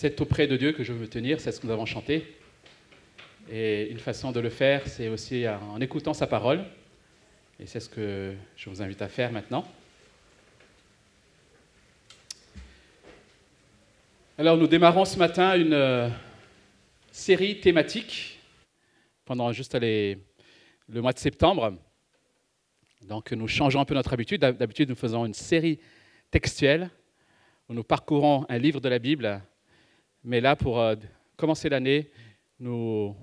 c'est auprès de Dieu que je veux me tenir, c'est ce que nous avons chanté. Et une façon de le faire, c'est aussi en écoutant sa parole. Et c'est ce que je vous invite à faire maintenant. Alors nous démarrons ce matin une euh, série thématique pendant juste le mois de septembre. Donc nous changeons un peu notre habitude. D'habitude nous faisons une série textuelle où nous parcourons un livre de la Bible. Mais là, pour euh, commencer l'année, nous,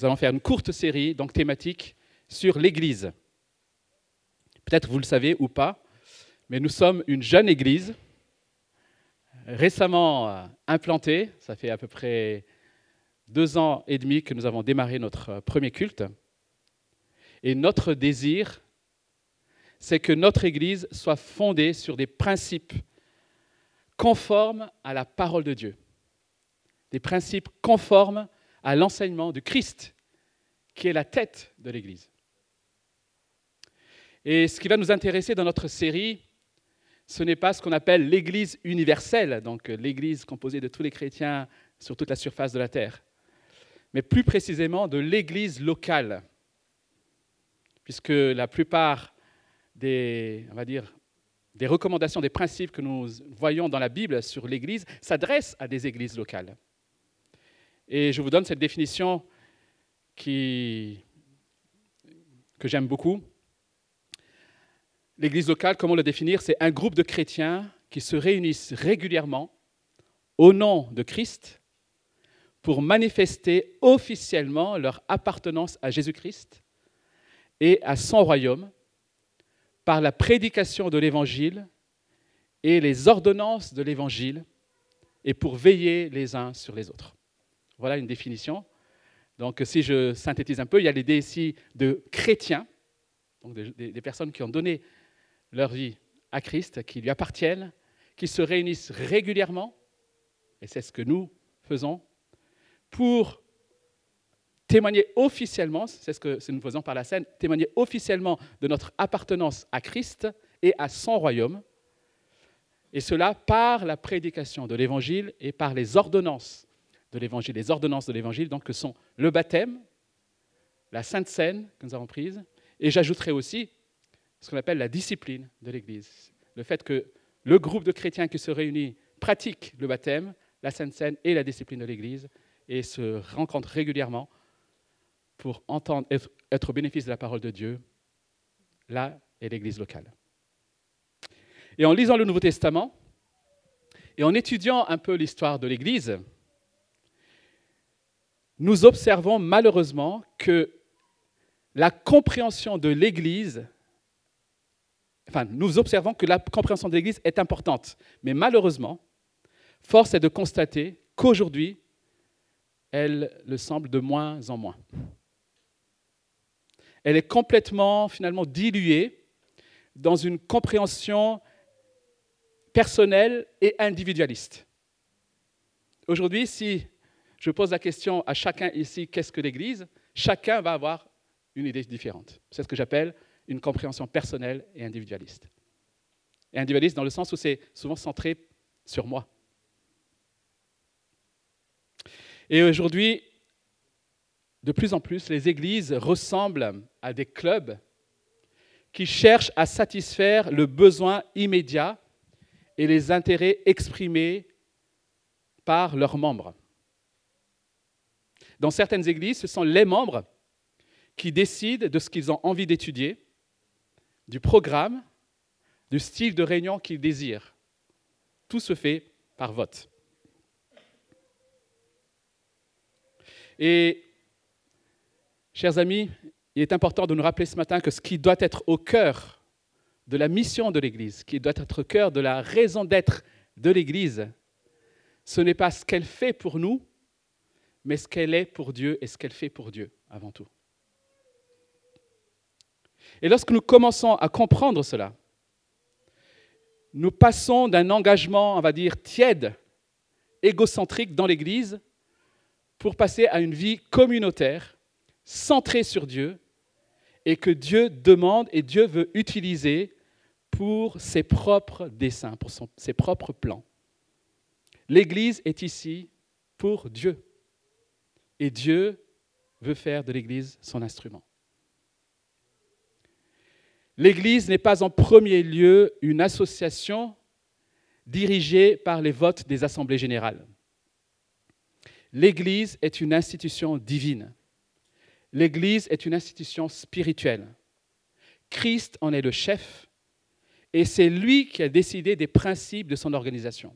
allons faire une courte série donc thématique sur l'Église. Peut-être vous le savez ou pas, mais nous sommes une jeune Église récemment euh, implanté. Ça fait à peu près deux ans et demi que nous avons démarré notre euh, premier culte. Et notre désir, c'est que notre Église soit fondée sur des principes conformes à la parole de Dieu. Des principes conformes à l'enseignement du Christ, qui est la tête de l'Église. Et ce qui va nous intéresser dans notre série, ce n'est pas ce qu'on appelle l'Église universelle, donc l'Église composée de tous les chrétiens sur toute la surface de la terre, mais plus précisément de l'Église locale, puisque la plupart des, recommandations, des principes que nous voyons dans la Bible sur l'Église s'adressent à des églises locales. Et je vous donne cette définition que j'aime beaucoup. L'Église locale, comment le définir? C'est un groupe de chrétiens qui se réunissent régulièrement au nom de Christ pour manifester officiellement leur appartenance à Jésus-Christ et à son royaume par la prédication de l'Évangile et les ordonnances de l'Évangile et pour veiller les uns sur les autres. Voilà une définition. Donc si je synthétise un peu, il y a l'idée ici de chrétiens, donc des, des personnes qui ont donné leur vie à Christ, qui lui appartiennent, qui se réunissent régulièrement, et c'est ce que nous faisons, pour témoigner officiellement, c'est ce que nous faisons par la scène, témoigner officiellement de notre appartenance à Christ et à son royaume, et cela par la prédication de l'Évangile et par les ordonnances de l'Évangile. Les ordonnances de l'Évangile, donc, que sont le baptême, la Sainte Seine que nous avons prise, et j'ajouterai aussi ce qu'on appelle la discipline de l'Église. Le fait que le groupe de chrétiens qui se réunit pratique le baptême, la Sainte Seine et la discipline de l'Église et se rencontrent régulièrement pour entendre, être, être, au bénéfice de la parole de Dieu. Là est l'Église locale. Et en lisant le Nouveau Testament et en étudiant un peu l'histoire de l'Église, nous observons malheureusement que la compréhension de l'Église enfin, nous observons que la compréhension de l'Église est importante. Mais malheureusement, force est de constater qu'aujourd'hui, elle le semble de moins en moins. Elle est complètement, finalement, diluée dans une compréhension personnelle et individualiste. Aujourd'hui, si je pose la question à chacun ici, qu'est-ce que l'Église? Chacun va avoir une idée différente. C'est ce que j'appelle une compréhension personnelle et individualiste. Et individualiste dans le sens où c'est souvent centré sur moi. Et aujourd'hui, de plus en plus, les églises ressemblent à des clubs qui cherchent à satisfaire le besoin immédiat et les intérêts exprimés par leurs membres. Dans certaines églises, ce sont les membres qui décident de ce qu'ils ont envie d'étudier du programme, du style de réunion qu'ils désirent. Tout se fait par vote. Et, chers amis, il est important de nous rappeler ce matin que ce qui doit être au cœur de la mission de l'Église, ce qui doit être au cœur de la raison d'être de l'Église, ce n'est pas ce qu'elle fait pour nous, mais ce qu'elle est pour Dieu et ce qu'elle fait pour Dieu avant tout. Et lorsque nous commençons à comprendre cela, nous passons d'un engagement, on va dire, tiède, égocentrique dans l'Église, pour passer à une vie communautaire, centrée sur Dieu, et que Dieu demande et Dieu veut utiliser pour ses propres desseins, pour ses propres plans. L'Église est ici pour Dieu. Et Dieu veut faire de l'Église son instrument. L'Église n'est pas en premier lieu une association dirigée par les votes des assemblées générales. L'Église est une institution divine. L'Église est une institution spirituelle. Christ en est le chef et c'est lui qui a décidé des principes de son organisation.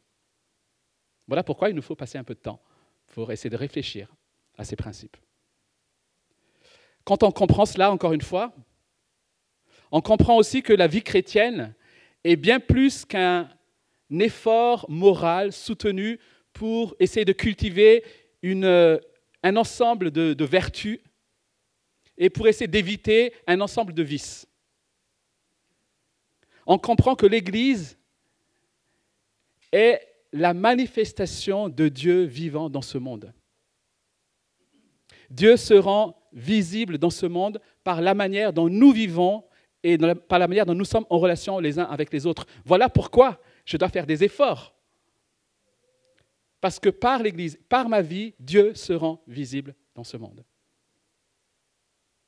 Voilà pourquoi il nous faut passer un peu de temps pour essayer de réfléchir à ces principes. Quand on comprend cela, encore une fois, on comprend aussi que la vie chrétienne est bien plus qu'un effort moral soutenu pour essayer de cultiver un ensemble de vertus et pour essayer d'éviter un ensemble de vices. On comprend que l'Église est la manifestation de Dieu vivant dans ce monde. Dieu se rend visible dans ce monde par la manière dont nous vivons et par la manière dont nous sommes en relation les uns avec les autres. Voilà pourquoi je dois faire des efforts. Parce que par l'Église, par ma vie, Dieu se rend visible dans ce monde.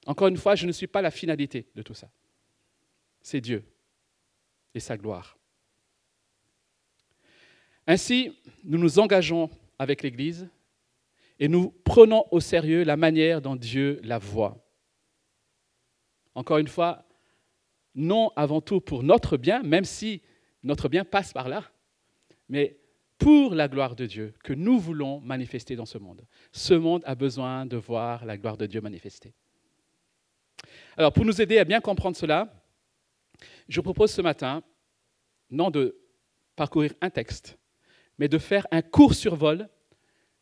Encore une fois, je ne suis pas la finalité de tout ça. C'est Dieu et sa gloire. Ainsi, nous nous engageons avec l'Église et nous prenons au sérieux la manière dont Dieu la voit. Encore une fois, non avant tout pour notre bien, même si notre bien passe par là, mais pour la gloire de Dieu que nous voulons manifester dans ce monde. Ce monde a besoin de voir la gloire de Dieu manifestée. Alors, pour nous aider à bien comprendre cela, je propose ce matin, non de parcourir un texte, mais de faire un court survol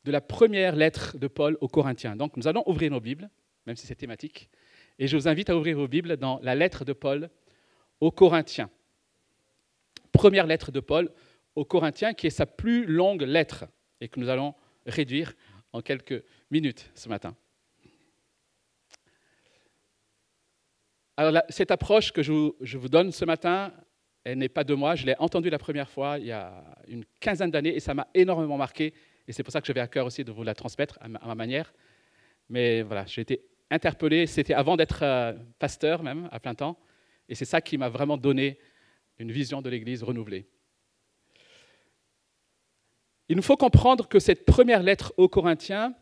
de la première lettre de Paul aux Corinthiens. Donc, nous allons ouvrir nos Bibles, même si c'est thématique, et je vous invite à ouvrir vos Bibles dans la lettre de Paul aux Corinthiens. Première lettre de Paul aux Corinthiens, qui est sa plus longue lettre, et que nous allons réduire en quelques minutes ce matin. Alors, cette approche que je vous, donne ce matin, elle n'est pas de moi. Je l'ai entendue la première fois il y a une quinzaine d'années et ça m'a énormément marqué. Et c'est pour ça que j'avais à cœur aussi de vous la transmettre à ma, manière. Mais voilà, j'ai été interpellé. C'était avant d'être euh, pasteur même, à plein temps. Et c'est ça qui m'a vraiment donné une vision de l'Église renouvelée. Il nous faut comprendre que cette première lettre aux Corinthiens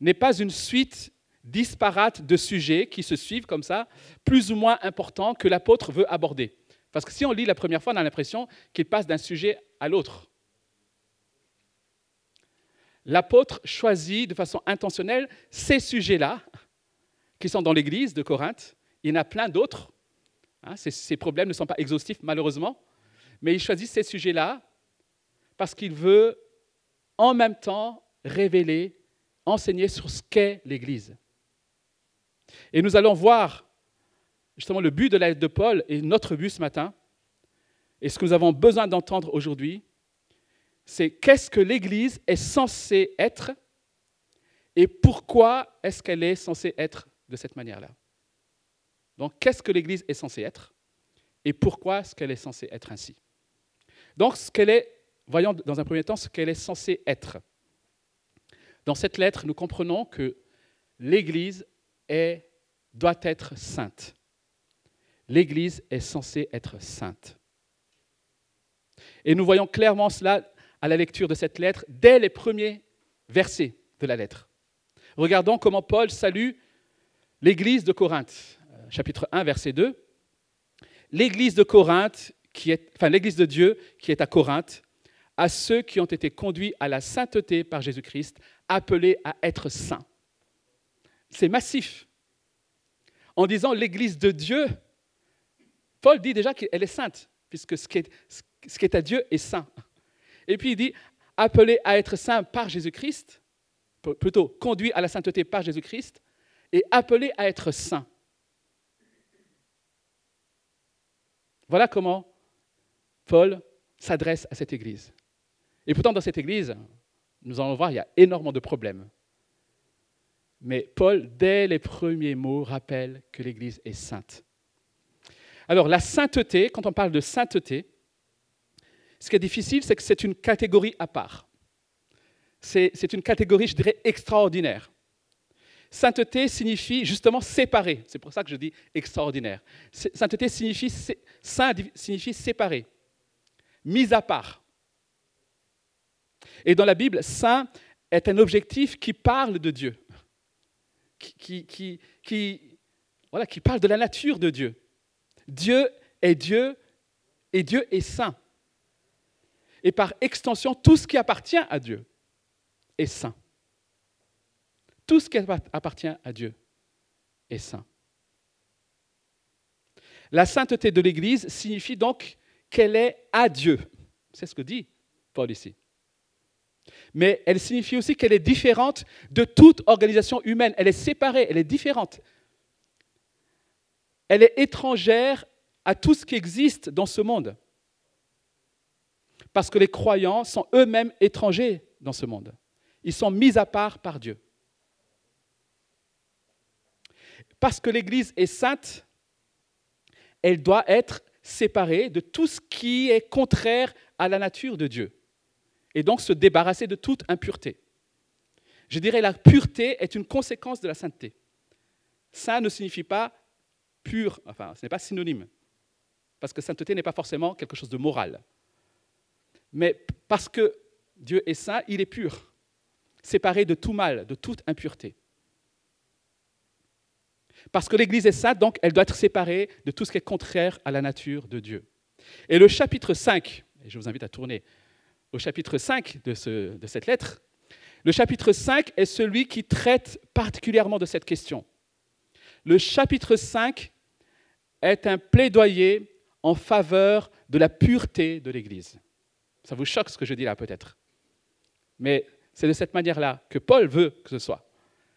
n'est pas une suite disparate de sujets qui se suivent comme ça, plus ou moins importants que l'apôtre veut aborder. Parce que si on lit la première fois, on a l'impression qu'il passe d'un sujet à l'autre. L'apôtre choisit de façon intentionnelle ces sujets-là, qui sont dans l'église de Corinthe. Il y en a plein d'autres. Hein, ces, problèmes ne sont pas exhaustifs, malheureusement. Mais il choisit ces sujets-là parce qu'il veut en même temps révéler, enseigner sur ce qu'est l'Église. Et nous allons voir justement le but de la lettre de Paul et notre but ce matin. Et ce que nous avons besoin d'entendre aujourd'hui, c'est qu'est-ce que l'Église est censée être et pourquoi est-ce qu'elle est censée être de cette manière-là. Donc, qu'est-ce que l'Église est censée être et pourquoi est-ce qu'elle est censée être ainsi? Donc, ce qu'elle est, voyons dans un premier temps ce qu'elle est censée être. Dans cette lettre, nous comprenons que l'Église est, doit être sainte. L'Église est censée être sainte. Et nous voyons clairement cela à la lecture de cette lettre dès les premiers versets de la lettre. Regardons comment Paul salue l'Église de Corinthe, euh, chapitre 1, verset 2. L'Église de Corinthe, qui est, enfin l'Église de Dieu qui est à Corinthe, à ceux qui ont été conduits à la sainteté par Jésus-Christ, appelés à être saints. C'est massif. En disant l'Église de Dieu, Paul dit déjà qu'elle est sainte, puisque ce qui, est, ce qui est à Dieu est saint. Et puis il dit, appelé à être saint par Jésus-Christ, plutôt conduit à la sainteté par Jésus-Christ, et appelé à être saint. Voilà comment Paul s'adresse à cette Église. Et pourtant, dans cette Église, nous allons voir, il y a énormément de problèmes. Mais Paul, dès les premiers mots, rappelle que l'Église est sainte. Alors la sainteté, quand on parle de sainteté, ce qui est difficile, c'est que c'est une catégorie à part. c'est une catégorie, je dirais, extraordinaire. Sainteté signifie justement séparé. C'est pour ça que je dis extraordinaire. Sainteté signifie, saint signifie séparé, mis à part. Et dans la Bible, saint est un objectif qui parle de Dieu, qui, qui parle de la nature de Dieu. Dieu est Dieu et Dieu est saint. Et par extension, tout ce qui appartient à Dieu est saint. Tout ce qui appartient à Dieu est saint. La sainteté de l'Église signifie donc qu'elle est à Dieu. C'est ce que dit Paul ici. Mais elle signifie aussi qu'elle est différente de toute organisation humaine. Elle est séparée, elle est différente. Elle est étrangère à tout ce qui existe dans ce monde. Parce que les croyants sont eux-mêmes étrangers dans ce monde. Ils sont mis à part par Dieu. Parce que l'Église est sainte, elle doit être séparée de tout ce qui est contraire à la nature de Dieu. Et donc se débarrasser de toute impureté. Je dirais la pureté est une conséquence de la sainteté. Saint ne signifie pas pur, enfin ce n'est pas synonyme. Parce que sainteté n'est pas forcément quelque chose de moral. Mais parce que Dieu est saint, il est pur, séparé de tout mal, de toute impureté. Parce que l'Église est sainte, donc elle doit être séparée de tout ce qui est contraire à la nature de Dieu. Et le chapitre 5, et je vous invite à tourner au chapitre 5 de, de cette lettre, le chapitre 5 est celui qui traite particulièrement de cette question. Le chapitre 5 est un plaidoyer en faveur de la pureté de l'Église. Ça vous choque ce que je dis là peut-être. Mais c'est de cette manière-là que Paul veut que ce soit.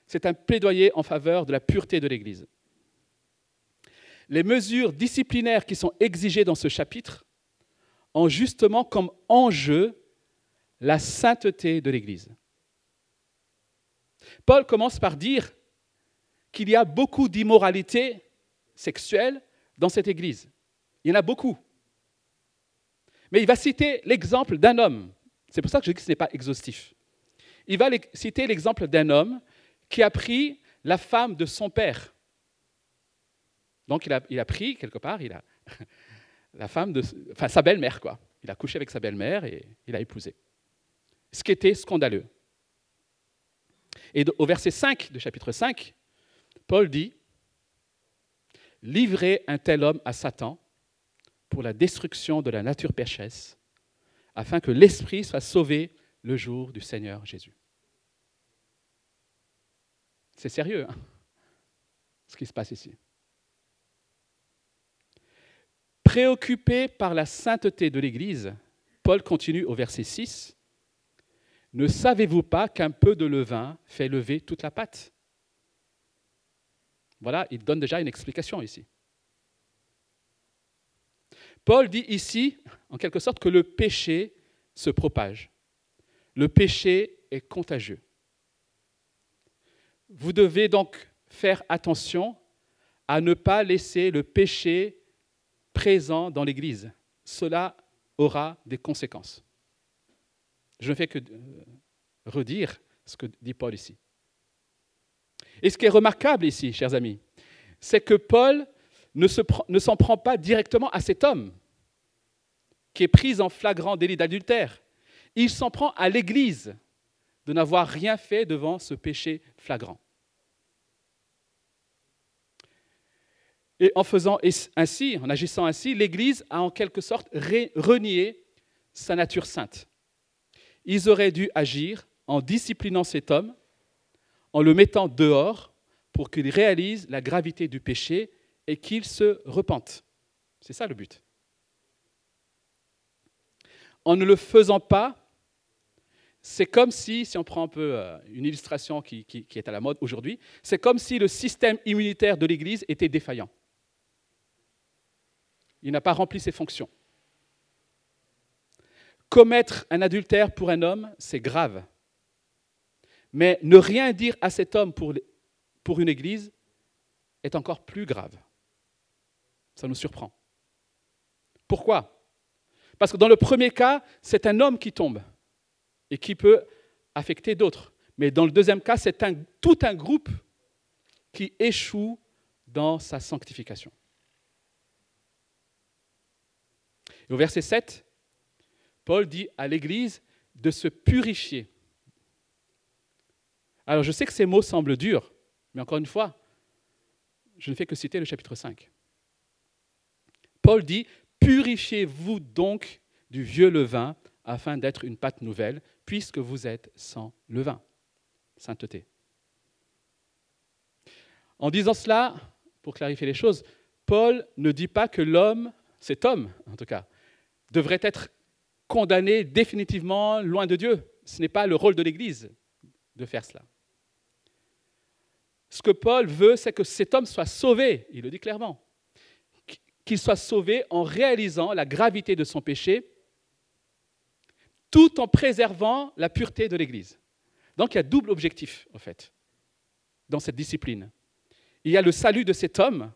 C'est un plaidoyer en faveur de la pureté de l'Église. Les mesures disciplinaires qui sont exigées dans ce chapitre ont justement comme enjeu la sainteté de l'Église. Paul commence par dire qu'il y a beaucoup d'immoralité sexuelle dans cette Église. Il y en a beaucoup. Mais il va citer l'exemple d'un homme. C'est pour ça que je dis que ce n'est pas exhaustif. Il va citer l'exemple d'un homme qui a pris la femme de son père. Donc il a, pris, quelque part, la femme de enfin, sa belle-mère, quoi. Il a couché avec sa belle-mère et il a épousé. Ce qui était scandaleux. Et au verset 5 du chapitre 5, Paul dit Livrez un tel homme à Satan pour la destruction de la nature pécheresse, afin que l'esprit soit sauvé le jour du Seigneur Jésus. C'est sérieux, hein, ce qui se passe ici. Préoccupé par la sainteté de l'Église, Paul continue au verset 6. Ne savez-vous pas qu'un peu de levain fait lever toute la pâte? Voilà, il donne déjà une explication ici. Paul dit ici, en quelque sorte, que le péché se propage. Le péché est contagieux. Vous devez donc faire attention à ne pas laisser le péché présent dans l'Église. Cela aura des conséquences. Je ne fais que euh, redire ce que dit Paul ici. Et ce qui est remarquable ici, chers amis, c'est que Paul ne s'en prend pas directement à cet homme qui est pris en flagrant délit d'adultère. Il s'en prend à l'Église de n'avoir rien fait devant ce péché flagrant. Et en faisant ainsi, en agissant ainsi, l'Église a en quelque sorte renié sa nature sainte. Ils auraient dû agir en disciplinant cet homme, en le mettant dehors pour qu'il réalise la gravité du péché et qu'il se repente. C'est ça le but. En ne le faisant pas, c'est comme si, si on prend un peu euh, une illustration qui, est à la mode aujourd'hui, c'est comme si le système immunitaire de l'Église était défaillant. Il n'a pas rempli ses fonctions. Commettre un adultère pour un homme, c'est grave. Mais ne rien dire à cet homme pour, pour une Église est encore plus grave. Ça nous surprend. Pourquoi? Parce que dans le premier cas, c'est un homme qui tombe et qui peut affecter d'autres. Mais dans le deuxième cas, c'est tout un groupe qui échoue dans sa sanctification. Au verset 7, Paul dit à l'Église de se purifier. Alors je sais que ces mots semblent durs, mais encore une fois, je ne fais que citer le chapitre 5. Paul dit, Purifiez-vous donc du vieux levain afin d'être une pâte nouvelle, puisque vous êtes sans levain. Sainteté. En disant cela, pour clarifier les choses, Paul ne dit pas que l'homme, cet homme en tout cas, devrait être condamné définitivement loin de Dieu. Ce n'est pas le rôle de l'Église de faire cela. Ce que Paul veut, c'est que cet homme soit sauvé, il le dit clairement, qu'il soit sauvé en réalisant la gravité de son péché, tout en préservant la pureté de l'Église. Donc il y a double objectif, en fait, dans cette discipline. Il y a le salut de cet homme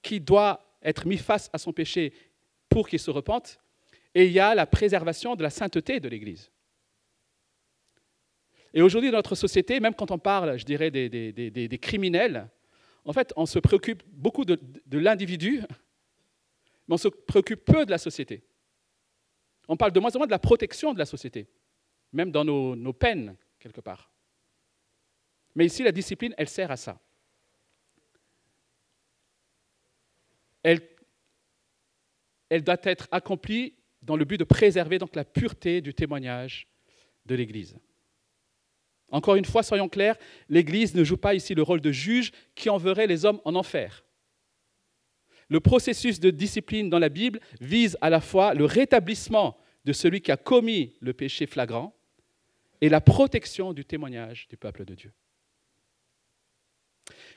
qui doit être mis face à son péché pour qu'il se repente, et il y a la préservation de la sainteté de l'Église. Et aujourd'hui, dans notre société, même quand on parle, je dirais, des, criminels, en fait, on se préoccupe beaucoup de, l'individu, mais on se préoccupe peu de la société. On parle de moins en moins de la protection de la société, même dans nos, peines, quelque part. Mais ici, la discipline, elle sert à ça. Elle, elle doit être accomplie dans le but de préserver donc la pureté du témoignage de l'Église. Encore une fois, soyons clairs, l'Église ne joue pas ici le rôle de juge qui enverrait les hommes en enfer. Le processus de discipline dans la Bible vise à la fois le rétablissement de celui qui a commis le péché flagrant et la protection du témoignage du peuple de Dieu.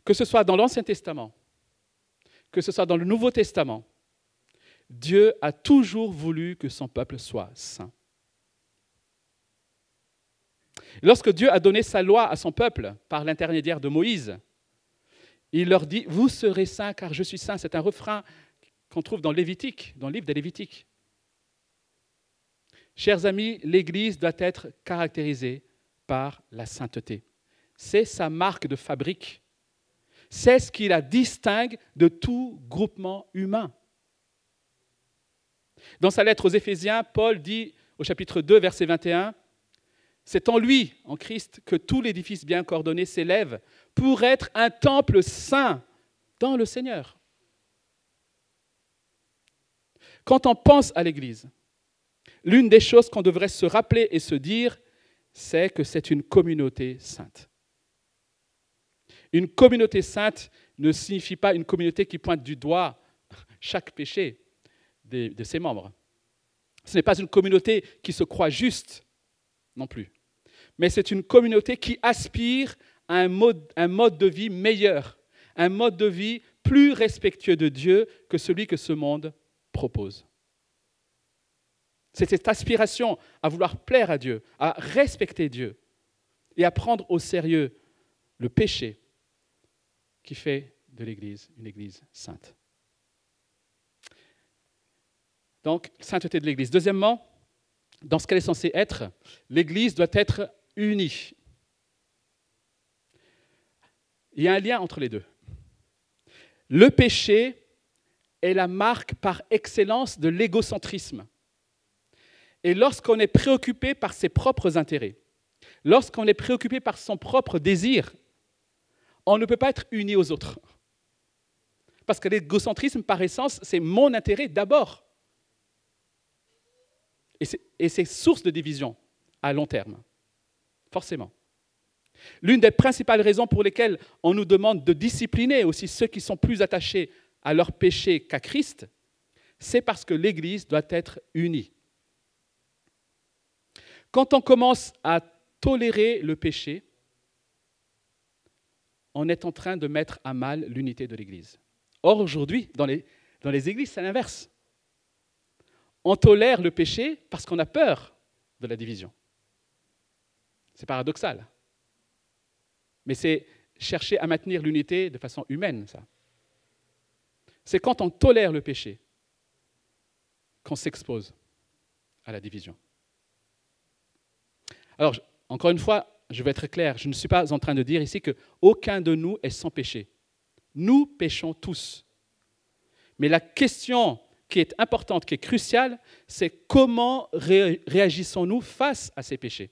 Que ce soit dans l'Ancien Testament, que ce soit dans le Nouveau Testament, Dieu a toujours voulu que son peuple soit saint. Lorsque Dieu a donné sa loi à son peuple par l'intermédiaire de Moïse, il leur dit, vous serez saints car je suis saint. C'est un refrain qu'on trouve dans Lévitique, dans le livre des Lévitiques. Chers amis, l'Église doit être caractérisée par la sainteté. C'est sa marque de fabrique. C'est ce qui la distingue de tout groupement humain. Dans sa lettre aux Éphésiens, Paul dit au chapitre 2, verset 21, C'est en lui, en Christ, que tout l'édifice bien coordonné s'élève pour être un temple saint dans le Seigneur. Quand on pense à l'Église, l'une des choses qu'on devrait se rappeler et se dire, c'est que c'est une communauté sainte. Une communauté sainte ne signifie pas une communauté qui pointe du doigt chaque péché, de ses membres. Ce n'est pas une communauté qui se croit juste non plus, mais c'est une communauté qui aspire un mode, un mode de vie meilleur, un mode de vie plus respectueux de Dieu que celui que ce monde propose. C'est cette aspiration à vouloir plaire à Dieu, à respecter Dieu et à prendre au sérieux le péché qui fait de l'Église une Église sainte. Donc, sainteté de l'Église. Deuxièmement, dans ce qu'elle est censée être, l'Église doit être unie. Il y a un lien entre les deux. Le péché est la marque par excellence de l'égocentrisme. Et lorsqu'on est préoccupé par ses propres intérêts, lorsqu'on est préoccupé par son propre désir, on ne peut pas être uni aux autres. Parce que l'égocentrisme, par essence, c'est mon intérêt d'abord. Et c'est source de division à long terme, forcément. L'une des principales raisons pour lesquelles on nous demande de discipliner aussi ceux qui sont plus attachés à leur péché qu'à Christ, c'est parce que l'Église doit être unie. Quand on commence à tolérer le péché, on est en train de mettre à mal l'unité de l'Église. Or, aujourd'hui, dans les, églises, c'est l'inverse on tolère le péché parce qu'on a peur de la division. C'est paradoxal. Mais c'est chercher à maintenir l'unité de façon humaine, ça. C'est quand on tolère le péché qu'on s'expose à la division. Alors, encore une fois, je vais être clair, je ne suis pas en train de dire ici que aucun de nous est sans péché. Nous péchons tous. Mais la question qui est importante, qui est cruciale, c'est comment réagissons-nous face à ces péchés?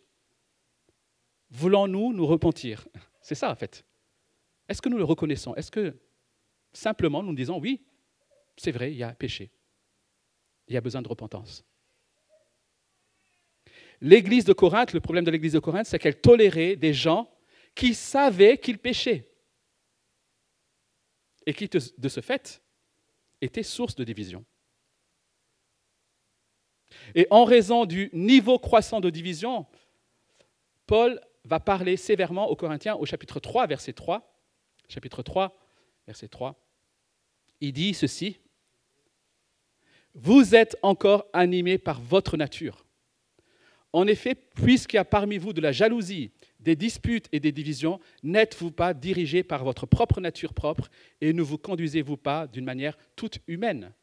Voulons-nous nous repentir? C'est ça en fait. Est-ce que nous le reconnaissons? Est-ce que simplement nous disons oui, c'est vrai, il y a péché. Il y a besoin de repentance. L'église de Corinthe, le problème de l'église de Corinthe, c'est qu'elle tolérait des gens qui savaient qu'ils péchaient et qui, de ce fait, étaient source de division. Et en raison du niveau croissant de division, Paul va parler sévèrement aux Corinthiens au chapitre 3, verset 3. Chapitre 3, verset 3. Il dit ceci. Vous êtes encore animés par votre nature. En effet, puisqu'il y a parmi vous de la jalousie, des disputes et des divisions, n'êtes-vous pas dirigés par votre propre nature propre et ne vous conduisez-vous pas d'une manière toute humaine?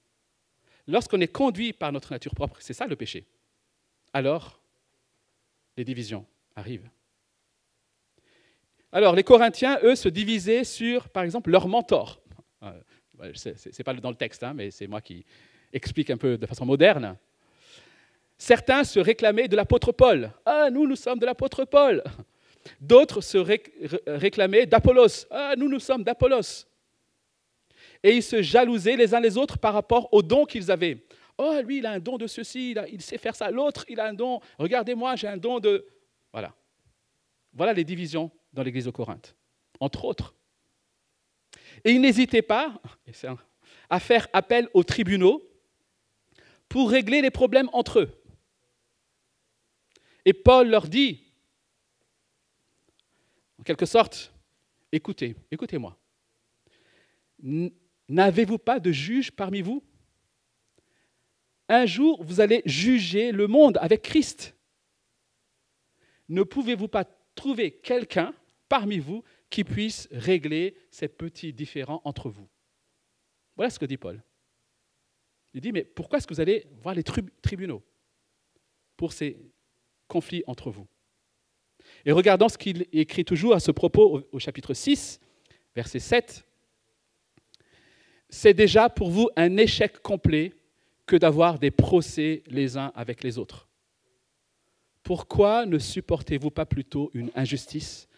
Lorsqu'on est conduit par notre nature propre, c'est ça le péché, alors les divisions arrivent. Alors les Corinthiens, eux, se divisaient sur, par exemple, leur mentor. Euh, Ce n'est pas dans le texte, hein, mais c'est moi qui explique un peu de façon moderne. Certains se réclamaient de l'apôtre Paul. Ah, nous, nous sommes de l'apôtre Paul. D'autres se réclamaient d'Apollos. Ah, nous, nous sommes d'Apollos. Et ils se jalousaient les uns les autres par rapport aux dons qu'ils avaient. Oh, lui, il a un don de ceci, il sait faire ça. L'autre, il a un don. Regardez-moi, j'ai un don de. Voilà. Voilà les divisions dans l'église de Corinthe, entre autres. Et ils n'hésitaient pas à faire appel aux tribunaux pour régler les problèmes entre eux. Et Paul leur dit, en quelque sorte, écoutez, écoutez-moi. N'avez-vous pas de juge parmi vous? Un jour, vous allez juger le monde avec Christ. Ne pouvez-vous pas trouver quelqu'un parmi vous qui puisse régler ces petits différends entre vous Voilà ce que dit Paul. Il dit, mais pourquoi est-ce que vous allez voir les tribunaux pour ces conflits entre vous? Et regardons ce qu'il écrit toujours à ce propos au, chapitre 6, verset 7 c'est déjà pour vous un échec complet que d'avoir des procès les uns avec les autres. Pourquoi ne supportez-vous pas plutôt une injustice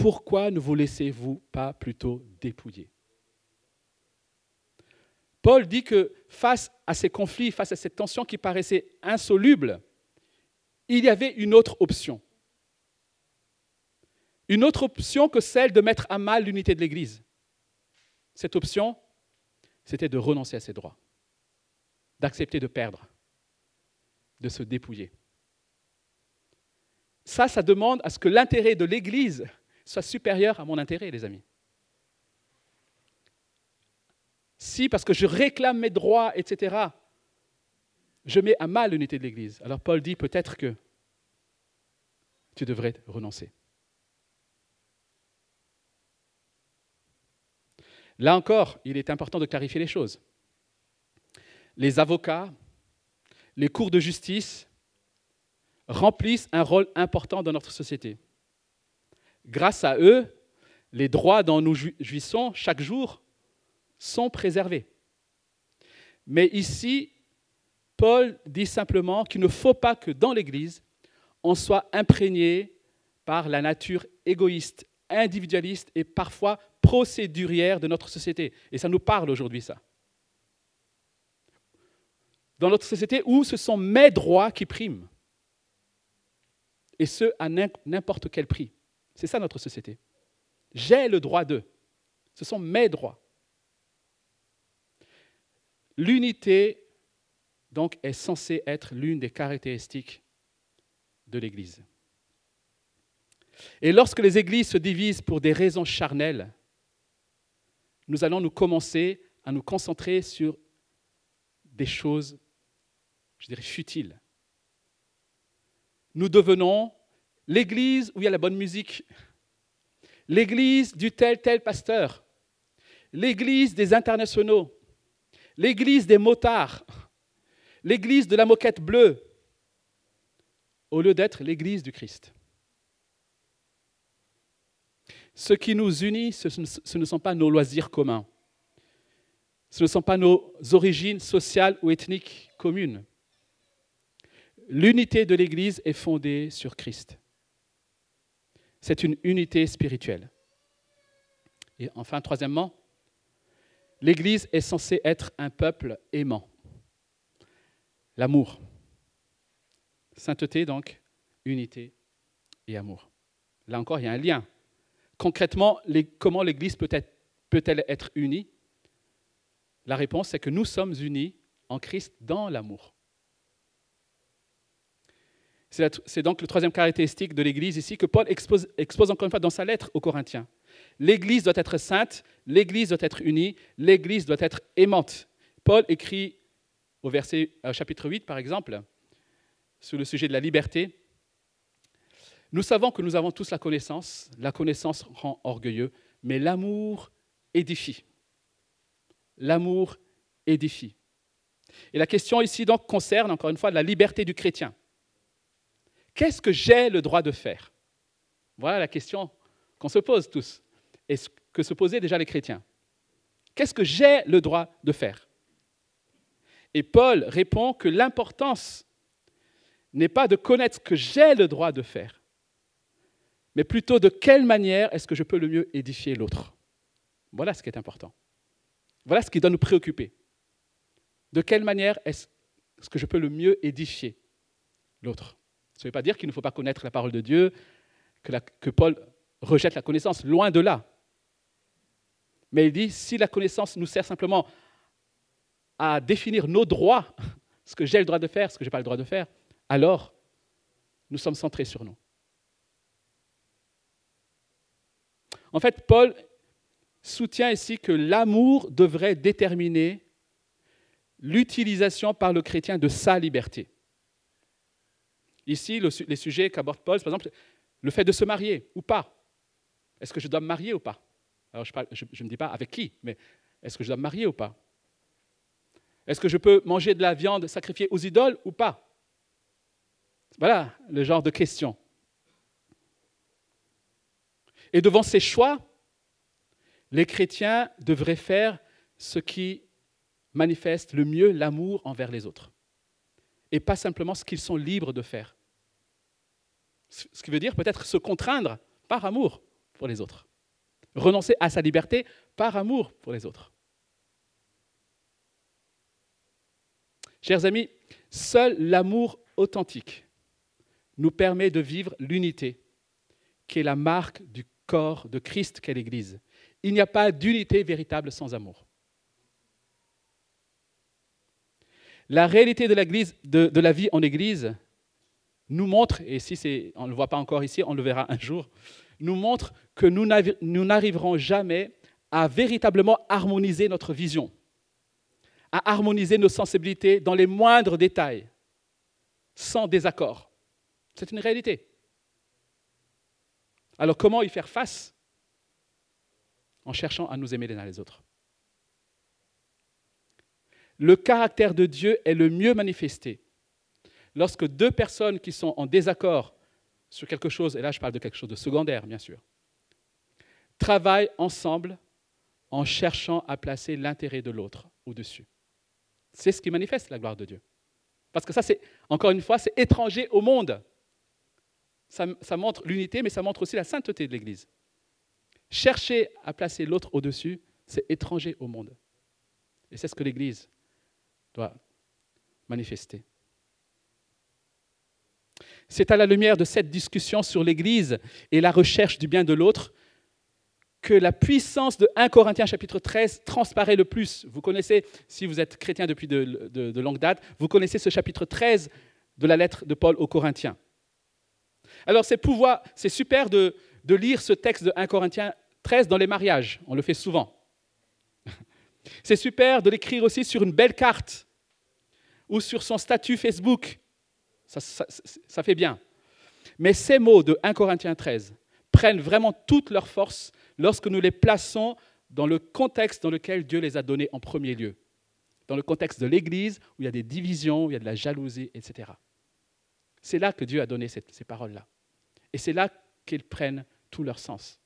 Pourquoi ne vous laissez-vous pas plutôt dépouiller? Paul dit que face à ces conflits, face à cette tension qui paraissait insoluble, il y avait une autre option. Une autre option que celle de mettre à mal l'unité de l'Église. Cette option, c'était de renoncer à ses droits, d'accepter de perdre, de se dépouiller. Ça, ça demande à ce que l'intérêt de l'Église soit supérieur à mon intérêt, les amis. Si, parce que je réclame mes droits, etc., je mets à mal l'unité de l'Église, alors Paul dit peut-être que tu devrais renoncer. Là encore, il est important de clarifier les choses. Les avocats, les cours de justice remplissent un rôle important dans notre société. Grâce à eux, les droits dont nous jouissons chaque jour sont préservés. Mais ici, Paul dit simplement qu'il ne faut pas que dans l'Église, on soit imprégné par la nature égoïste, individualiste et parfois procédurière de notre société. Et ça nous parle aujourd'hui, ça. Dans notre société où ce sont mes droits qui priment. Et ce, à n'importe quel prix. C'est ça notre société. J'ai le droit d'eux. Ce sont mes droits. L'unité, donc, est censée être l'une des caractéristiques de l'Église. Et lorsque les églises se divisent pour des raisons charnelles, nous allons nous commencer à nous concentrer sur des choses, je dirais, futiles. Nous devenons l'église où il y a la bonne musique, l'église du tel, tel pasteur, l'église des internationaux, l'église des motards, l'église de la moquette bleue, au lieu d'être l'église du Christ. Ce qui nous unit, ce, ce ne sont pas nos loisirs communs. Ce ne sont pas nos origines sociales ou ethniques communes. L'unité de l'Église est fondée sur Christ. C'est une unité spirituelle. Et enfin, troisièmement, l'Église est censée être un peuple aimant. L'amour. Sainteté, donc, unité et amour. Là encore, il y a un lien. Concrètement, comment l'Église peut-elle être unie? La réponse, c'est que nous sommes unis en Christ dans l'amour. C'est donc le troisième caractéristique de l'Église ici que Paul expose, encore une fois dans sa lettre aux Corinthiens. L'Église doit être sainte, l'Église doit être unie, l'Église doit être aimante. Paul écrit au verset chapitre 8, par exemple, sur le sujet de la liberté. Nous savons que nous avons tous la connaissance, la connaissance rend orgueilleux, mais l'amour édifie. L'amour édifie. Et la question ici donc concerne encore une fois la liberté du chrétien. Qu'est-ce que j'ai le droit de faire? Voilà la question qu'on se pose tous et que se posaient déjà les chrétiens. Qu'est-ce que j'ai le droit de faire? Et Paul répond que l'importance n'est pas de connaître ce que j'ai le droit de faire, mais plutôt de quelle manière est-ce que je peux le mieux édifier l'autre. Voilà ce qui est important. Voilà ce qui doit nous préoccuper. De quelle manière est-ce que je peux le mieux édifier l'autre ça ne veut pas dire qu'il ne faut pas connaître la parole de Dieu, que, Paul rejette la connaissance, loin de là. Mais il dit, si la connaissance nous sert simplement à définir nos droits, ce que j'ai le droit de faire, ce que je n'ai pas le droit de faire, alors nous sommes centrés sur nous. En fait, Paul soutient ici que l'amour devrait déterminer l'utilisation par le chrétien de sa liberté. Ici, les sujets qu'aborde Paul, par exemple, le fait de se marier ou pas. Est-ce que je dois me marier ou pas? Alors, je, ne me dis pas avec qui, mais est-ce que je dois me marier ou pas? Est-ce que je peux manger de la viande sacrifiée aux idoles ou pas? Voilà le genre de questions. Et devant ces choix, les chrétiens devraient faire ce qui manifeste le mieux l'amour envers les autres, et pas simplement ce qu'ils sont libres de faire. Ce qui veut dire peut-être se contraindre par amour pour les autres. Renoncer à sa liberté par amour pour les autres. Chers amis, seul l'amour authentique nous permet de vivre l'unité, qui est la marque du corps de Christ qu'est l'Église. Il n'y a pas d'unité véritable sans amour. La réalité de, de, de la vie en Église, nous montre, et si on ne le voit pas encore ici, on le verra un jour, nous montre que nous n'arriverons jamais à véritablement harmoniser notre vision, à harmoniser nos sensibilités dans les moindres détails, sans désaccord. C'est une réalité. Alors comment y faire face? En cherchant à nous aimer les uns les autres. Le caractère de Dieu est le mieux manifesté lorsque deux personnes qui sont en désaccord sur quelque chose, et là je parle de quelque chose de secondaire bien sûr, travaillent ensemble en cherchant à placer l'intérêt de l'autre au-dessus. C'est ce qui manifeste la gloire de Dieu. Parce que ça, c'est, encore une fois, c'est étranger au monde. Ça, montre l'unité, mais ça montre aussi la sainteté de l'Église. Chercher à placer l'autre au-dessus, c'est étranger au monde. Et c'est ce que l'Église doit manifester. C'est à la lumière de cette discussion sur l'Église et la recherche du bien de l'autre que la puissance de 1 Corinthiens chapitre 13 transparaît le plus. Vous connaissez, si vous êtes chrétien depuis de, longue date, vous connaissez ce chapitre 13 de la lettre de Paul aux Corinthiens. Alors c'est pouvoir, super de lire ce texte de 1 Corinthiens 13 dans les mariages, on le fait souvent. C'est super de l'écrire aussi sur une belle carte ou sur son statut Facebook ça, fait bien. Mais ces mots de 1 Corinthiens 13 prennent vraiment toute leur force lorsque nous les plaçons dans le contexte dans lequel Dieu les a donnés en premier lieu. Dans le contexte de l'Église, où il y a des divisions, où il y a de la jalousie, etc. C'est là que Dieu a donné ces paroles-là. Et c'est là qu'elles prennent tout leur sens.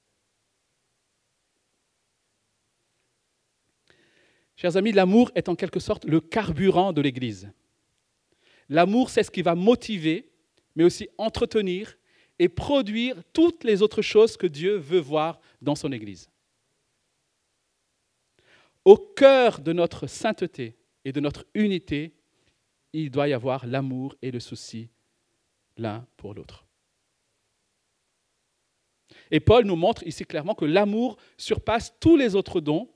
Chers amis, l'amour est en quelque sorte le carburant de l'Église. L'amour, c'est ce qui va motiver, mais aussi entretenir et produire toutes les autres choses que Dieu veut voir dans son Église. Au cœur de notre sainteté et de notre unité, il doit y avoir l'amour et le souci l'un pour l'autre. Et Paul nous montre ici clairement que l'amour surpasse tous les autres dons,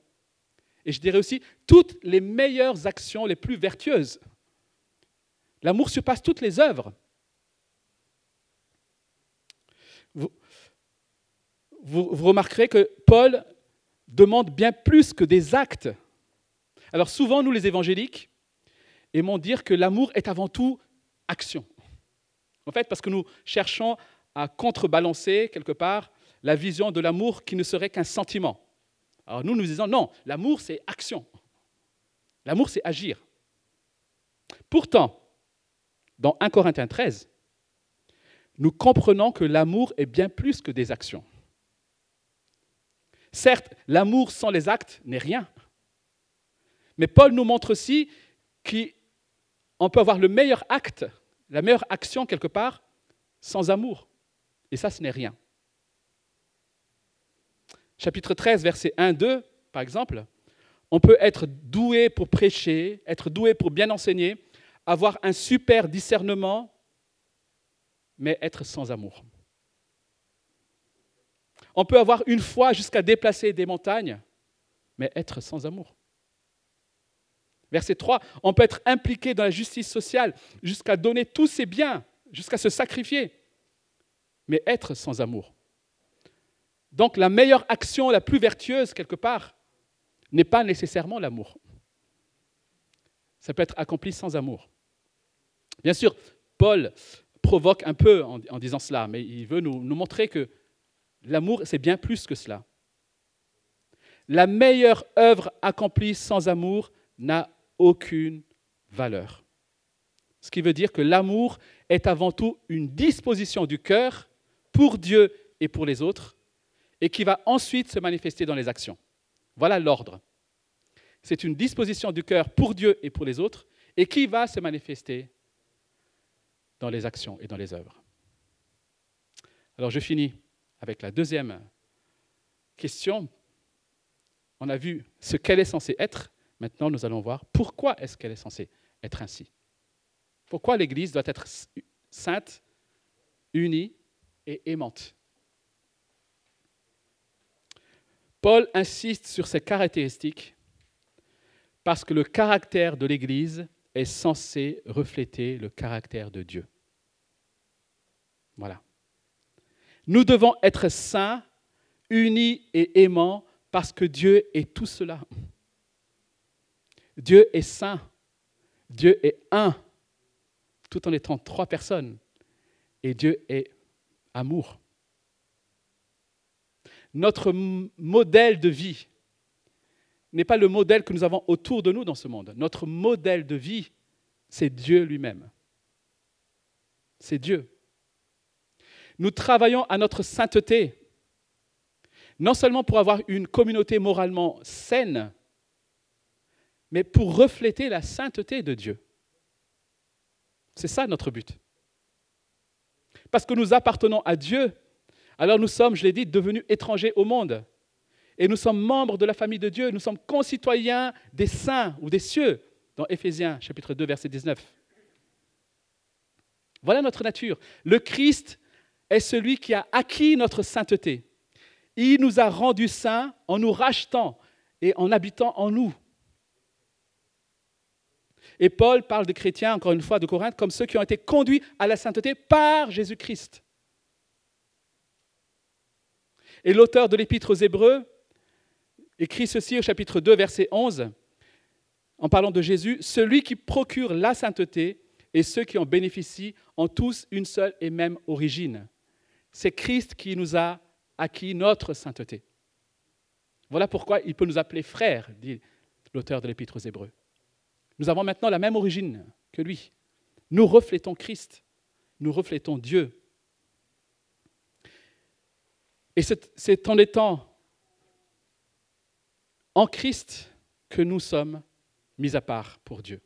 et je dirais aussi toutes les meilleures actions les plus vertueuses. L'amour surpasse toutes les œuvres. Vous, remarquerez que Paul demande bien plus que des actes. Alors souvent, nous les évangéliques aimons dire que l'amour est avant tout action. En fait, parce que nous cherchons à contrebalancer quelque part la vision de l'amour qui ne serait qu'un sentiment. Alors nous, nous disons non, l'amour c'est action. L'amour c'est agir. Pourtant, dans 1 Corinthiens 13, nous comprenons que l'amour est bien plus que des actions. Certes, l'amour sans les actes n'est rien. Mais Paul nous montre aussi qu'on peut avoir le meilleur acte, la meilleure action quelque part, sans amour. Et ça, ce n'est rien. Chapitre 13, verset 1, 2, par exemple, on peut être doué pour prêcher, être doué pour bien enseigner, avoir un super discernement, mais être sans amour. On peut avoir une foi jusqu'à déplacer des montagnes, mais être sans amour. Verset 3, on peut être impliqué dans la justice sociale jusqu'à donner tous ses biens, jusqu'à se sacrifier, mais être sans amour. Donc la meilleure action, la plus vertueuse quelque part, n'est pas nécessairement l'amour. Ça peut être accompli sans amour. Bien sûr, Paul provoque un peu en, disant cela, mais il veut nous, nous montrer que l'amour, c'est bien plus que cela. La meilleure œuvre accomplie sans amour n'a aucune valeur. Ce qui veut dire que l'amour est avant tout une disposition du cœur pour Dieu et pour les autres, et qui va ensuite se manifester dans les actions. Voilà l'ordre. C'est une disposition du cœur pour Dieu et pour les autres, et qui va se manifester dans les actions et dans les œuvres. Alors je finis avec la deuxième question. On a vu ce qu'elle est censée être. Maintenant, nous allons voir pourquoi est-ce qu'elle est censée être ainsi. Pourquoi l'Église doit être sainte, unie et aimante? Paul insiste sur ces caractéristiques parce que le caractère de l'Église est censé refléter le caractère de Dieu. Voilà. Nous devons être saints, unis et aimants parce que Dieu est tout cela. Dieu est saint. Dieu est un, tout en étant trois personnes. Et Dieu est amour. Notre modèle de vie n'est pas le modèle que nous avons autour de nous dans ce monde. Notre modèle de vie, c'est Dieu lui-même. C'est Dieu. Nous travaillons à notre sainteté, non seulement pour avoir une communauté moralement saine, mais pour refléter la sainteté de Dieu. C'est ça notre but. Parce que nous appartenons à Dieu, alors nous sommes, je l'ai dit, devenus étrangers au monde. Et nous sommes membres de la famille de Dieu, nous sommes concitoyens des saints ou des cieux, dans Éphésiens chapitre 2, verset 19. Voilà notre nature. Le Christ est celui qui a acquis notre sainteté. Il nous a rendus saints en nous rachetant et en habitant en nous. Et Paul parle des chrétiens, encore une fois, de Corinthe, comme ceux qui ont été conduits à la sainteté par Jésus-Christ. Et l'auteur de l'épître aux Hébreux écrit ceci au chapitre 2, verset 11, en parlant de Jésus, Celui qui procure la sainteté et ceux qui en bénéficient ont tous une seule et même origine. C'est Christ qui nous a acquis notre sainteté. Voilà pourquoi il peut nous appeler frères, dit l'auteur de l'épître aux Hébreux. Nous avons maintenant la même origine que lui. Nous reflétons Christ, nous reflétons Dieu. Et c'est en étant en Christ que nous sommes mis à part pour Dieu.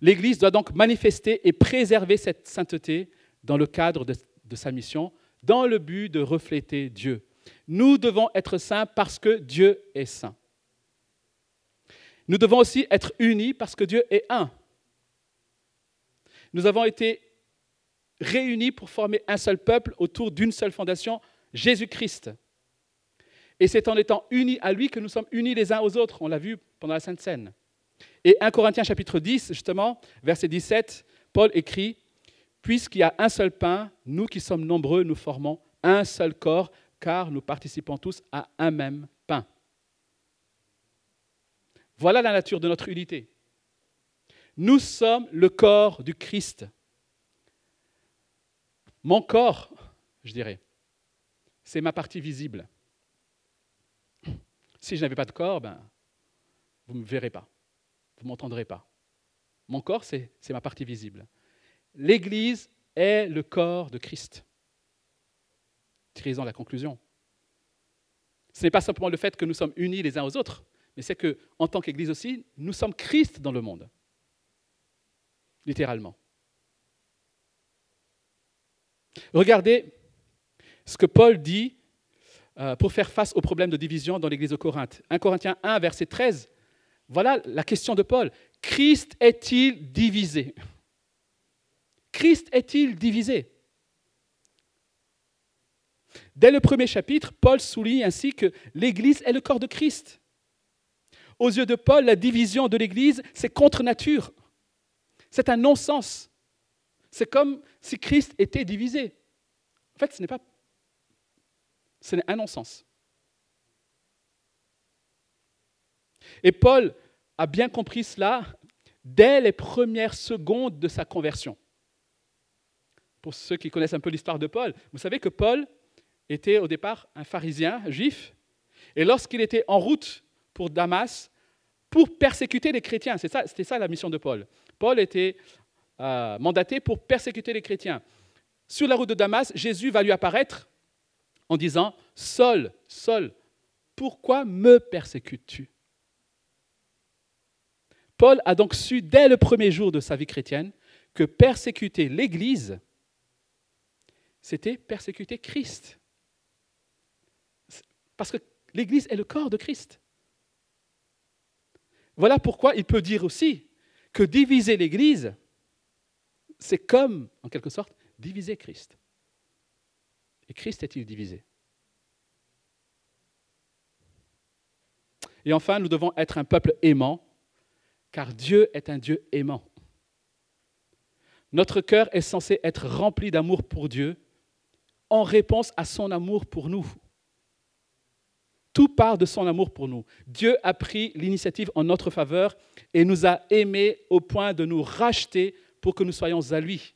L'Église doit donc manifester et préserver cette sainteté dans le cadre de, sa mission, dans le but de refléter Dieu. Nous devons être saints parce que Dieu est saint. Nous devons aussi être unis parce que Dieu est un. Nous avons été réunis pour former un seul peuple autour d'une seule fondation, Jésus-Christ. Et c'est en étant unis à lui que nous sommes unis les uns aux autres. On l'a vu pendant la Sainte Seine. Et 1 Corinthiens chapitre 10, justement, verset 17, Paul écrit, Puisqu'il y a un seul pain, nous qui sommes nombreux, nous formons un seul corps, car nous participons tous à un même pain. Voilà la nature de notre unité. Nous sommes le corps du Christ. Mon corps, je dirais, c'est ma partie visible. Si je n'avais pas de corps, ben, vous ne me verrez pas, vous ne m'entendrez pas. Mon corps, c'est ma partie visible. L'Église est le corps de Christ. Tirez-en la conclusion. Ce n'est pas simplement le fait que nous sommes unis les uns aux autres, mais c'est que, en tant qu'Église aussi, nous sommes Christ dans le monde. Littéralement. Regardez ce que Paul dit pour faire face au problème de division dans l'Église de Corinthe. 1 Corinthiens 1, verset 13. Voilà la question de Paul. Christ est-il divisé? Christ est-il divisé? Dès le premier chapitre, Paul souligne ainsi que l'Église est le corps de Christ. Aux yeux de Paul, la division de l'Église, c'est contre nature. C'est un non-sens. C'est comme si Christ était divisé. En fait, ce n'est pas. Ce n'est un non-sens. Et Paul a bien compris cela dès les premières secondes de sa conversion. Pour ceux qui connaissent un peu l'histoire de Paul, vous savez que Paul était au départ un pharisien juif, et lorsqu'il était en route pour Damas pour persécuter les chrétiens. C'était ça, ça, la mission de Paul. Paul était euh, mandaté pour persécuter les chrétiens. Sur la route de Damas, Jésus va lui apparaître en disant Saul, Saul, pourquoi me persécutes-tu? Paul a donc su dès le premier jour de sa vie chrétienne que persécuter l'Église, c'était persécuter Christ. Parce que l'Église est le corps de Christ. Voilà pourquoi il peut dire aussi que diviser l'Église, c'est comme, en quelque sorte, diviser Christ. Et Christ est-il divisé? Et enfin, nous devons être un peuple aimant, car Dieu est un Dieu aimant. Notre cœur est censé être rempli d'amour pour Dieu en réponse à son amour pour nous. Tout part de son amour pour nous. Dieu a pris l'initiative en notre faveur et nous a aimés au point de nous racheter pour que nous soyons à lui.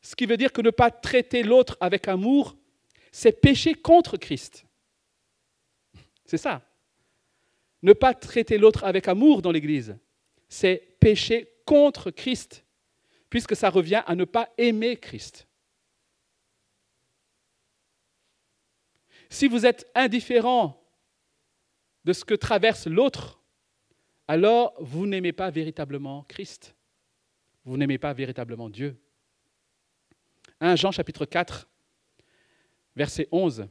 Ce qui veut dire que ne pas traiter l'autre avec amour, c'est pécher contre Christ. C'est ça. Ne pas traiter l'autre avec amour dans l'Église, c'est pécher contre Christ, puisque ça revient à ne pas aimer Christ. Si vous êtes indifférent de ce que traverse l'autre, alors vous n'aimez pas véritablement Christ. Vous n'aimez pas véritablement Dieu. 1 Jean chapitre 4, verset 11.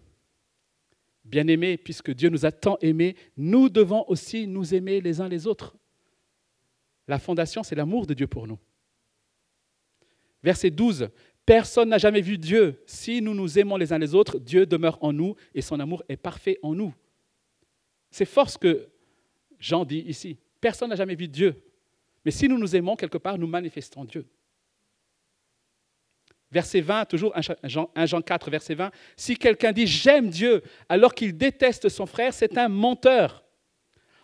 Bien-aimés, puisque Dieu nous a tant aimés, nous devons aussi nous aimer les uns les autres. La fondation, c'est l'amour de Dieu pour nous. Verset 12. Personne n'a jamais vu Dieu. Si nous nous aimons les uns les autres, Dieu demeure en nous et son amour est parfait en nous. C'est fort ce que Jean dit ici. Personne n'a jamais vu Dieu. Mais si nous nous aimons, quelque part, nous manifestons Dieu. Verset 20, toujours 1 Jean, 4, verset 20. Si quelqu'un dit j'aime Dieu alors qu'il déteste son frère, c'est un menteur.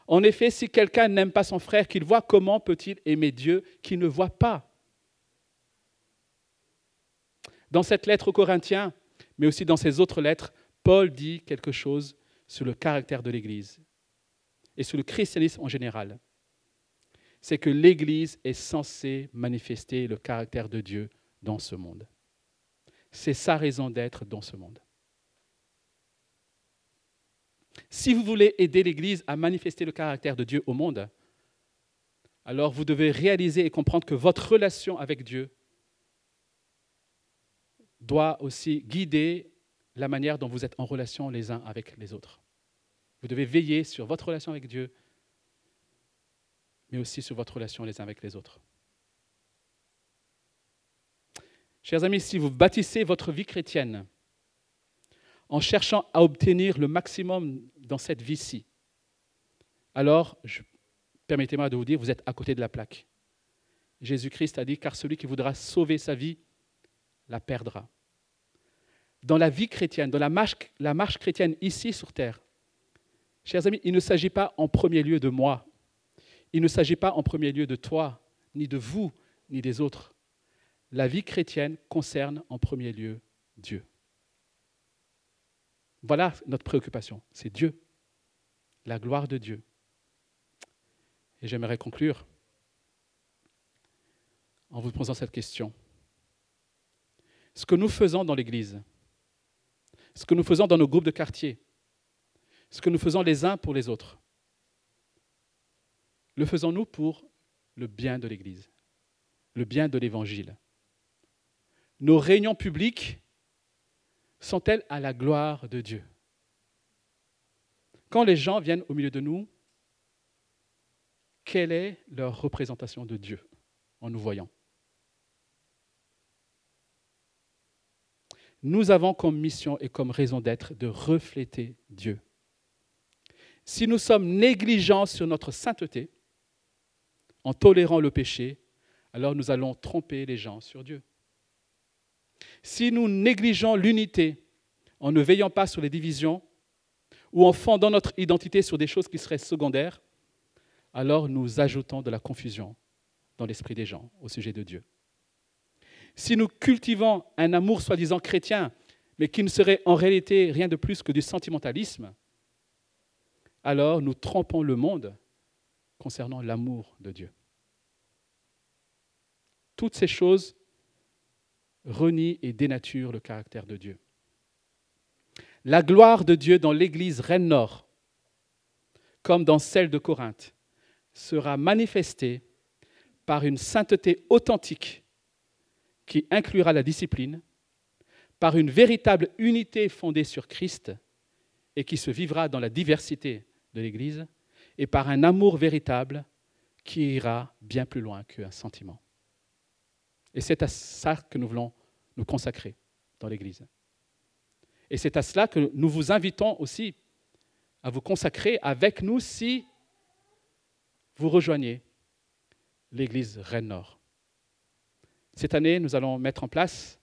En effet, si quelqu'un n'aime pas son frère qu'il voit, comment peut-il aimer Dieu qui ne voit pas? Dans cette lettre aux Corinthiens, mais aussi dans ses autres lettres, Paul dit quelque chose sur le caractère de l'Église et sur le christianisme en général. C'est que l'Église est censée manifester le caractère de Dieu dans ce monde. C'est sa raison d'être dans ce monde. Si vous voulez aider l'Église à manifester le caractère de Dieu au monde, alors vous devez réaliser et comprendre que votre relation avec Dieu doit aussi guider la manière dont vous êtes en relation les uns avec les autres. Vous devez veiller sur votre relation avec Dieu, mais aussi sur votre relation les uns avec les autres. Chers amis, si vous bâtissez votre vie chrétienne en cherchant à obtenir le maximum dans cette vie-ci, alors, permettez-moi de vous dire, vous êtes à côté de la plaque. Jésus-Christ a dit, car celui qui voudra sauver sa vie, la perdra. Dans la vie chrétienne, dans la marche, la marche chrétienne ici sur terre, chers amis, il ne s'agit pas en premier lieu de moi, il ne s'agit pas en premier lieu de toi, ni de vous, ni des autres. La vie chrétienne concerne en premier lieu Dieu. Voilà notre préoccupation, c'est Dieu, la gloire de Dieu. Et j'aimerais conclure en vous posant cette question. Ce que nous faisons dans l'Église, ce que nous faisons dans nos groupes de quartier, ce que nous faisons les uns pour les autres, le faisons-nous pour le bien de l'Église, le bien de l'Évangile? Nos réunions publiques sont-elles à la gloire de Dieu? Quand les gens viennent au milieu de nous, quelle est leur représentation de Dieu en nous voyant? Nous avons comme mission et comme raison d'être de refléter Dieu. Si nous sommes négligents sur notre sainteté, en tolérant le péché, alors nous allons tromper les gens sur Dieu. Si nous négligeons l'unité en ne veillant pas sur les divisions ou en fondant notre identité sur des choses qui seraient secondaires, alors nous ajoutons de la confusion dans l'esprit des gens au sujet de Dieu. Si nous cultivons un amour soi-disant chrétien, mais qui ne serait en réalité rien de plus que du sentimentalisme, alors nous trompons le monde concernant l'amour de Dieu. Toutes ces choses renient et dénaturent le caractère de Dieu. La gloire de Dieu dans l'Église Reine Nord, comme dans celle de Corinthe, sera manifestée par une sainteté authentique qui inclura la discipline, par une véritable unité fondée sur Christ et qui se vivra dans la diversité de l'Église, et par un amour véritable qui ira bien plus loin qu'un sentiment. Et c'est à ça que nous voulons nous consacrer dans l'Église. Et c'est à cela que nous vous invitons aussi à vous consacrer avec nous si vous rejoignez l'Église Rennes Nord. Cette année, nous allons mettre en place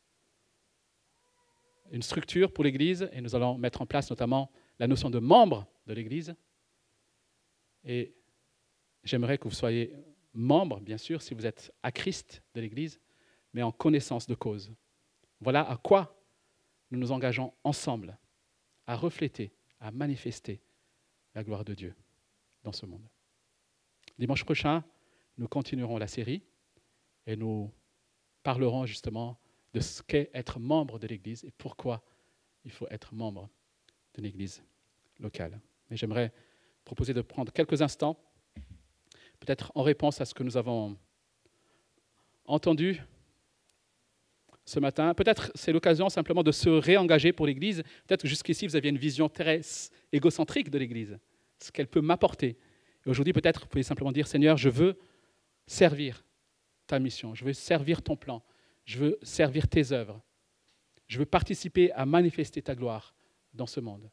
une structure pour l'Église et nous allons mettre en place notamment la notion de membre de l'Église. Et j'aimerais que vous soyez membre, bien sûr, si vous êtes à Christ de l'Église, mais en connaissance de cause. Voilà à quoi nous nous engageons ensemble à refléter, à manifester la gloire de Dieu dans ce monde. Dimanche prochain, nous continuerons la série et nous parlerons justement de ce qu'est être membre de l'Église et pourquoi il faut être membre de l'Église locale. Mais j'aimerais proposer de prendre quelques instants, peut-être en réponse à ce que nous avons entendu ce matin. Peut-être c'est l'occasion simplement de se réengager pour l'Église. Peut-être que jusqu'ici, vous aviez une vision très égocentrique de l'Église, ce qu'elle peut m'apporter. Et aujourd'hui, peut-être, vous pouvez simplement dire, Seigneur, je veux servir ta mission, je veux servir ton plan, je veux servir tes œuvres, je veux participer à manifester ta gloire dans ce monde.